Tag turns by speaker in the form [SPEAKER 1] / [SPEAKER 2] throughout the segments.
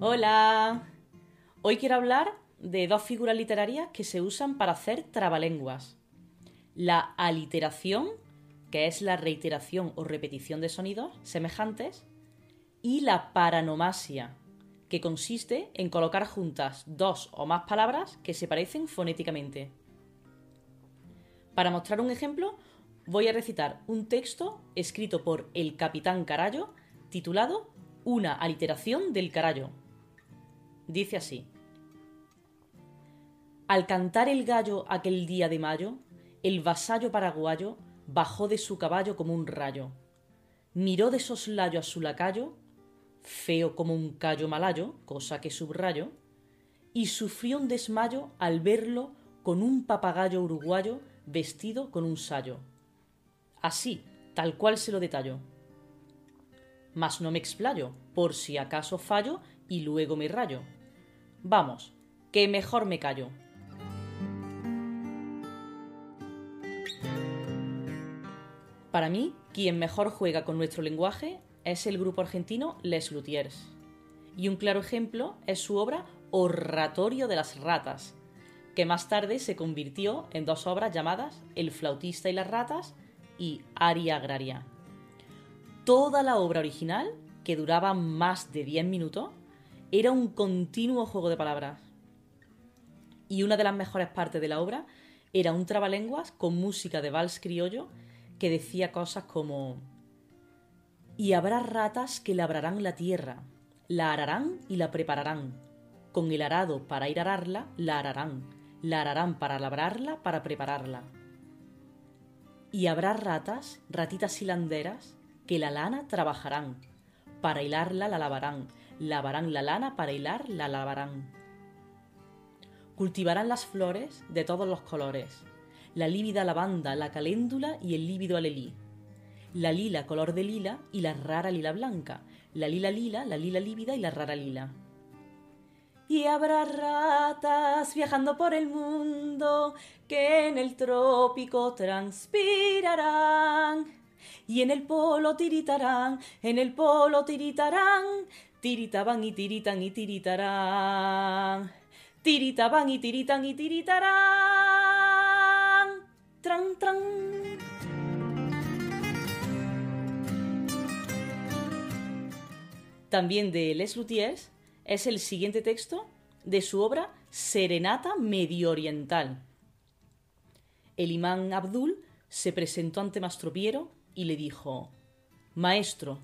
[SPEAKER 1] Hola. Hoy quiero hablar de dos figuras literarias que se usan para hacer trabalenguas. La aliteración, que es la reiteración o repetición de sonidos semejantes, y la paranomasia, que consiste en colocar juntas dos o más palabras que se parecen fonéticamente. Para mostrar un ejemplo, voy a recitar un texto escrito por el capitán Carallo titulado Una aliteración del Carallo. Dice así. Al cantar el gallo aquel día de mayo, el vasallo paraguayo bajó de su caballo como un rayo. Miró de soslayo a su lacayo feo como un callo malayo, cosa que subrayo, y sufrió un desmayo al verlo con un papagayo uruguayo vestido con un sayo. Así, tal cual se lo detallo. Mas no me explayo, por si acaso fallo y luego me rayo. Vamos, que mejor me callo. Para mí, quien mejor juega con nuestro lenguaje es el grupo argentino Les Luthiers. Y un claro ejemplo es su obra Oratorio de las Ratas, que más tarde se convirtió en dos obras llamadas El flautista y las ratas y Aria Agraria. Toda la obra original, que duraba más de 10 minutos, era un continuo juego de palabras. Y una de las mejores partes de la obra era un trabalenguas con música de vals criollo que decía cosas como y habrá ratas que labrarán la tierra, la ararán y la prepararán. Con el arado para ir a ararla, la ararán, la ararán para labrarla, para prepararla. Y habrá ratas, ratitas hilanderas, que la lana trabajarán, para hilarla la lavarán, lavarán la lana para hilar la lavarán. Cultivarán las flores de todos los colores, la lívida lavanda, la caléndula y el lívido alelí. La lila color de lila y la rara lila blanca, la lila lila, la lila lívida y la rara lila. Y habrá ratas viajando por el mundo que en el trópico transpirarán. Y en el polo tiritarán, en el polo tiritarán, tiritaban y tiritan y tiritarán. Tiritaban y tiritan y tiritarán. Tran, tran. también de Les Luthiers, es el siguiente texto de su obra Serenata Medio Oriental. El imán Abdul se presentó ante Mastropiero y le dijo Maestro,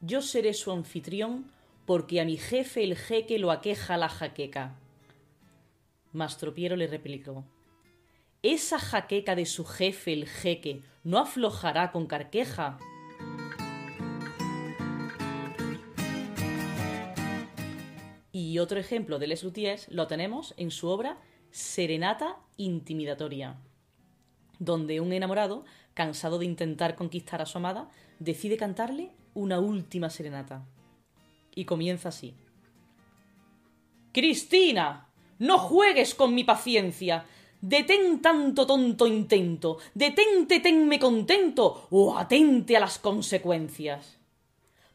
[SPEAKER 1] yo seré su anfitrión porque a mi jefe el jeque lo aqueja la jaqueca. Mastropiero le replicó Esa jaqueca de su jefe el jeque no aflojará con carqueja. Y otro ejemplo de Les Luthiers lo tenemos en su obra Serenata Intimidatoria, donde un enamorado, cansado de intentar conquistar a su amada, decide cantarle una última serenata. Y comienza así. Cristina, no juegues con mi paciencia. Detén tanto tonto intento. Detente, tenme contento. O atente a las consecuencias.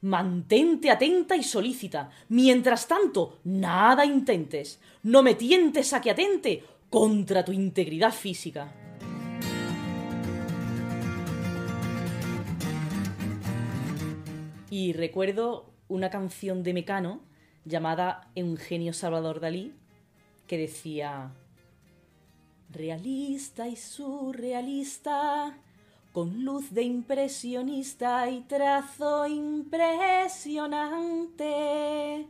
[SPEAKER 1] Mantente atenta y solícita. Mientras tanto, nada intentes. No me tientes a que atente contra tu integridad física. Y recuerdo una canción de Mecano llamada Eugenio Salvador Dalí que decía Realista y surrealista, con luz de impresionista y trazo impresionante.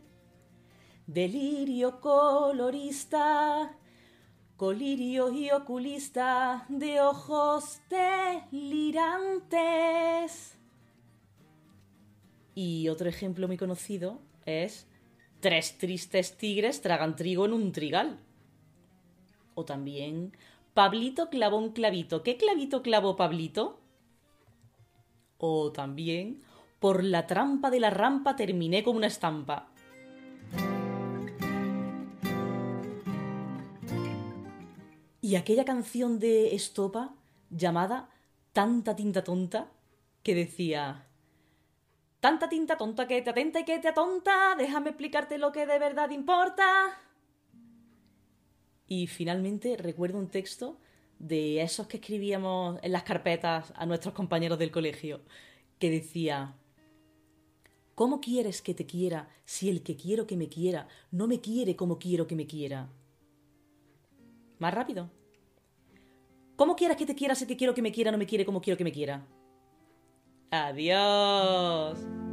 [SPEAKER 1] Delirio colorista, colirio y oculista de ojos delirantes. Y otro ejemplo muy conocido es Tres tristes tigres tragan trigo en un trigal. O también Pablito clavó un clavito. ¿Qué clavito clavó Pablito? O también, por la trampa de la rampa terminé con una estampa. Y aquella canción de Estopa llamada Tanta tinta tonta, que decía, tanta tinta tonta que te atenta y que te atonta, déjame explicarte lo que de verdad importa. Y finalmente recuerdo un texto de esos que escribíamos en las carpetas a nuestros compañeros del colegio, que decía, ¿Cómo quieres que te quiera si el que quiero que me quiera no me quiere como quiero que me quiera? Más rápido. ¿Cómo quieres que te quiera si el que quiero que me quiera no me quiere como quiero que me quiera? Adiós.